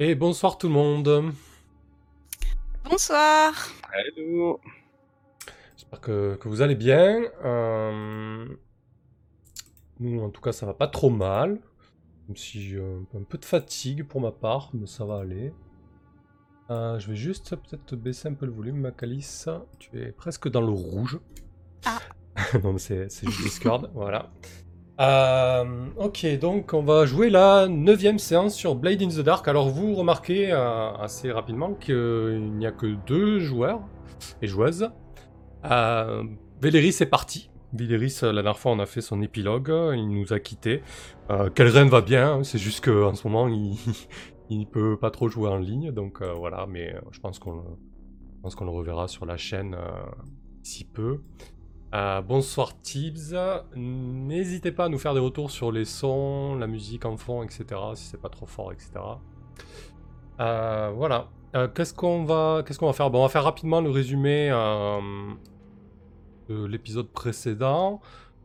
Et bonsoir tout le monde. Bonsoir. Hello. J'espère que, que vous allez bien. Euh, Nous, en tout cas, ça va pas trop mal. Même si j'ai un, un peu de fatigue pour ma part, mais ça va aller. Euh, je vais juste peut-être baisser un peu le volume, Macalis. Tu es presque dans le rouge. Ah. non, c'est c'est juste Discord, voilà. Euh, ok, donc on va jouer la neuvième séance sur Blade in the Dark. Alors vous remarquez euh, assez rapidement qu'il n'y a que deux joueurs et joueuses. Euh, Véléris est parti. Véléris, euh, la dernière fois, on a fait son épilogue. Il nous a quittés. Kelren va bien. C'est juste qu'en ce moment, il il peut pas trop jouer en ligne. Donc voilà, mais je pense qu'on qu'on le reverra sur la chaîne d'ici peu. Euh, bonsoir Tibbs. N'hésitez pas à nous faire des retours sur les sons, la musique en fond, etc. Si c'est pas trop fort, etc. Euh, voilà. Euh, qu'est-ce qu'on va, faire? On va faire rapidement le résumé de l'épisode précédent.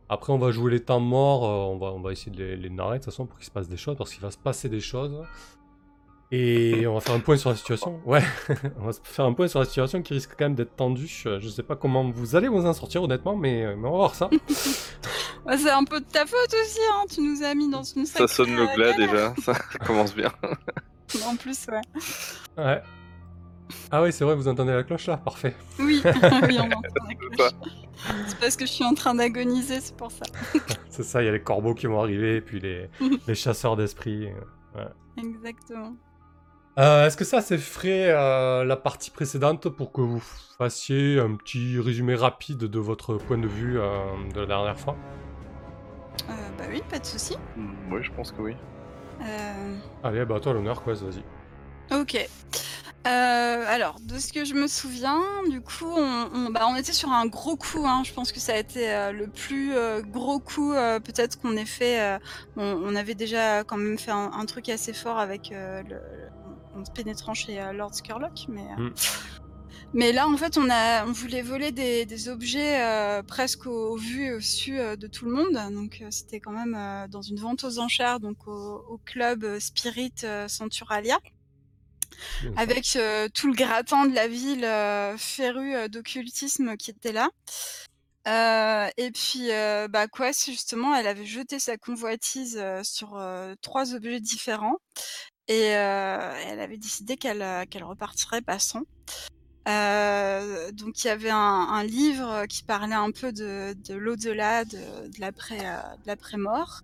Après, on va jouer les temps morts. on va, on va essayer de les, les narrer de toute façon pour qu'il se passe des choses, parce qu'il va se passer des choses. Et on va faire un point sur la situation. Ouais, on va se faire un point sur la situation qui risque quand même d'être tendue. Euh, Je sais pas comment vous allez vous en sortir honnêtement, mais, euh, mais on va voir ça. Bah, c'est un peu de ta faute aussi, hein. Tu nous as mis dans une Ça sonne le euh, glas déjà, ça commence bien. En plus, ouais. Ouais. Ah oui, c'est vrai, vous entendez la cloche là Parfait. Oui, oui, on entend la C'est cloche. C'est parce que je suis en train d'agoniser, c'est pour ça. C'est ça, il y a les corbeaux qui vont arriver, et puis les, les chasseurs d'esprit. Exactement. Euh, Est-ce que ça, c'est frais euh, la partie précédente pour que vous fassiez un petit résumé rapide de votre point de vue euh, de la dernière fois? Euh, bah oui, pas de souci. Hmm, Oui, je pense que oui. Euh, Allez, bah toi l'honneur, quoi, vas-y. Ok. Euh, alors, de ce que je me souviens, du coup, on, on- bah, on était sur un gros coup. Hein. Je pense que ça a été euh, le plus euh, gros coup, euh, peut-être qu'on ait fait. euh, on, on avait déjà quand même fait un, un truc assez fort avec euh, le, en se pénétrant chez euh, Lord Skurlock, mais. euh, Mm. Mais là, en fait, on a, on voulait voler des, des objets euh, presque au, au vu et au su euh, de tout le monde. Donc, euh, c'était quand même dans une vente aux enchères, donc au, au club Spirit Centuralia avec tout le gratin de la ville férue d'occultisme qui était là. Et puis, bah, Quest, justement, elle avait jeté sa convoitise sur trois objets différents et euh, elle avait décidé qu'elle euh, qu'elle repartirait passant. Euh, donc il y avait un, un livre qui parlait un peu de, de l'au-delà, de, de l'après, euh, l'après-mort.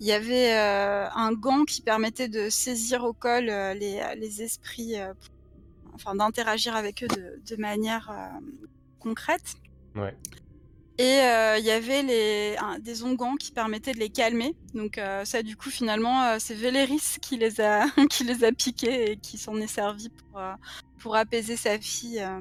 Il y avait euh, un gant qui permettait de saisir au col euh, les, les esprits, pour- enfin d'interagir avec eux de, de manière concrète. Ouais. Et euh, il y avait les, un- des onguents qui permettaient de les calmer. Donc euh, ça, du coup, finalement, euh, c'est Véléris qui les a, qui les a piqués et qui s'en est servi pour, euh, pour apaiser sa fille euh,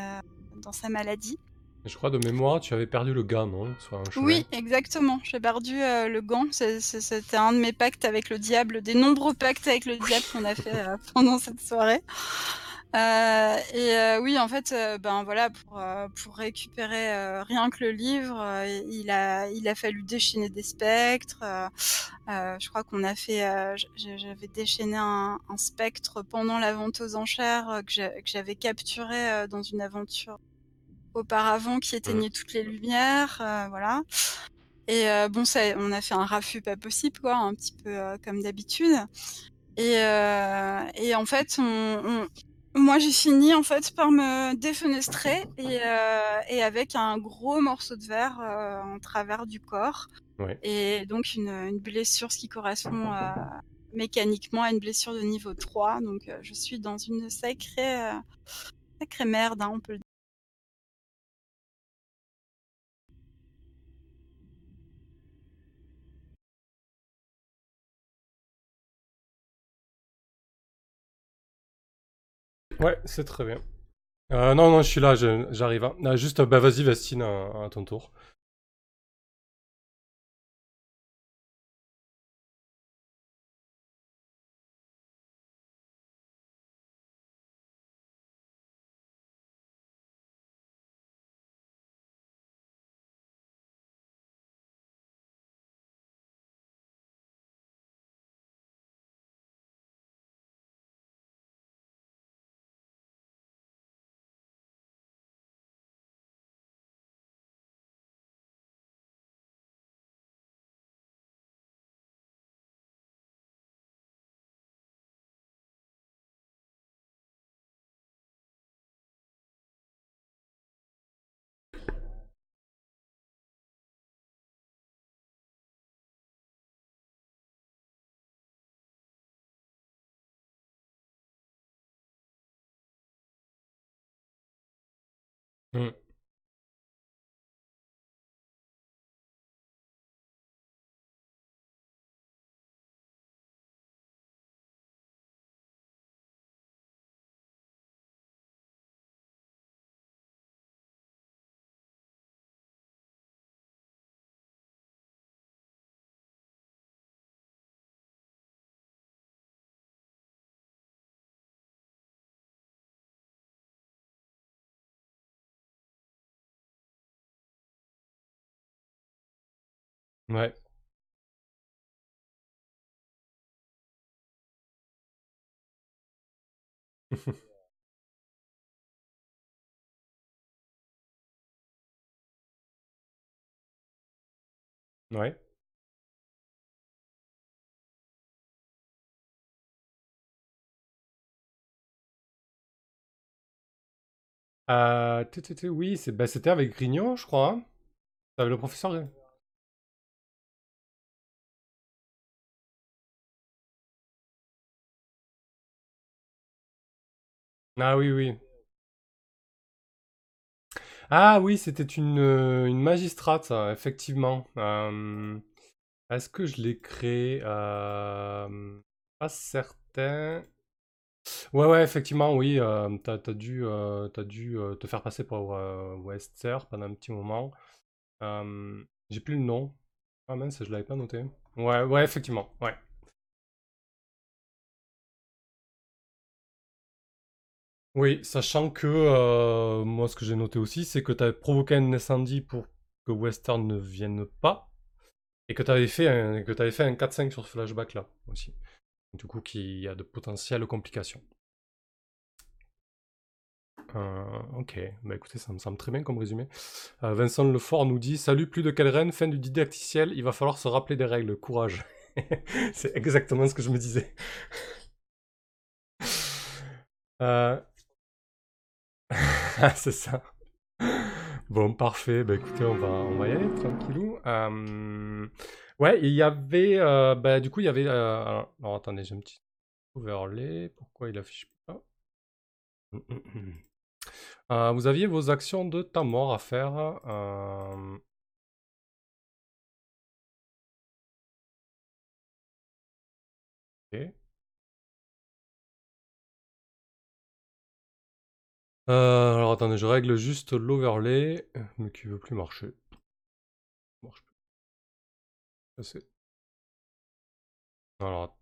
euh, dans sa maladie. Je crois de mémoire, tu avais perdu le gars, non? Soit un chemin. Oui, exactement. J'ai perdu euh, le gant. C'était un de mes pactes avec le diable, des nombreux pactes avec le diable qu'on a fait euh, pendant cette soirée. Euh, et euh, oui, en fait, euh, ben voilà, pour pour récupérer rien que le livre, il a il a fallu déchaîner des spectres. je crois qu'on a fait, j'avais déchaîné un, un spectre pendant la vente aux enchères que j'avais capturé dans une aventure auparavant qui éteignait toutes les lumières, voilà. Et bon, ça, on a fait un raffut pas possible, quoi, un petit peu comme d'habitude. Et, et en fait, on, on- moi j'ai fini en fait par me défenestrer et, euh, et avec un gros morceau de verre euh, en travers du corps. Ouais. Et donc une, une blessure, ce qui correspond euh, mécaniquement à une blessure de niveau 3. Donc euh, je suis dans une sacrée, euh, sacrée merde, hein, on peut le dire. Ouais, c'est très bien. Euh, non, non, je suis là, j'arrive. Ah, juste, bah vas-y, Vestine, à, à ton tour. Mm. Ouais. Ouais. Tu- oui, c'est, bah, c'était avec Grignon, je crois. hein. Avec le professeur. Ah oui, oui. Ah oui, c'était une, euh, une magistrate, ça, effectivement. Est-ce que je l'ai créé Euh, Pas certain. Ouais, ouais, effectivement, oui. t'as, dû, dû te faire passer pour Wester pendant un petit moment. J'ai plus le nom. Ah mince, je l'avais pas noté. Ouais, ouais, effectivement, ouais. Oui, sachant que euh, moi, ce que j'ai noté aussi, c'est que tu avais provoqué un incendie pour que Western ne vienne pas, et que tu avais fait un, un 4-5 sur ce flashback là aussi. Du coup, qui a de potentielles complications. Euh, ok, bah écoutez, ça me semble très bien comme résumé. Euh, Vincent Lefort nous dit Salut, plus de Calren, fin du didacticiel, il va falloir se rappeler des règles, courage. c'est exactement ce que je me disais. Euh, c'est ça. Bon, parfait. Bah écoutez, on va, on va y aller tranquillou. Euh, Ouais, il y avait. euh, bah, du coup, il y avait. euh, Alors, attendez, j'ai un petit overlay. Pourquoi il affiche pas? Euh, Vous aviez vos actions de temps mort à faire. euh, ok. Euh, alors attendez, je règle juste l'overlay, mais qui veut plus marcher. Marche plus. Alors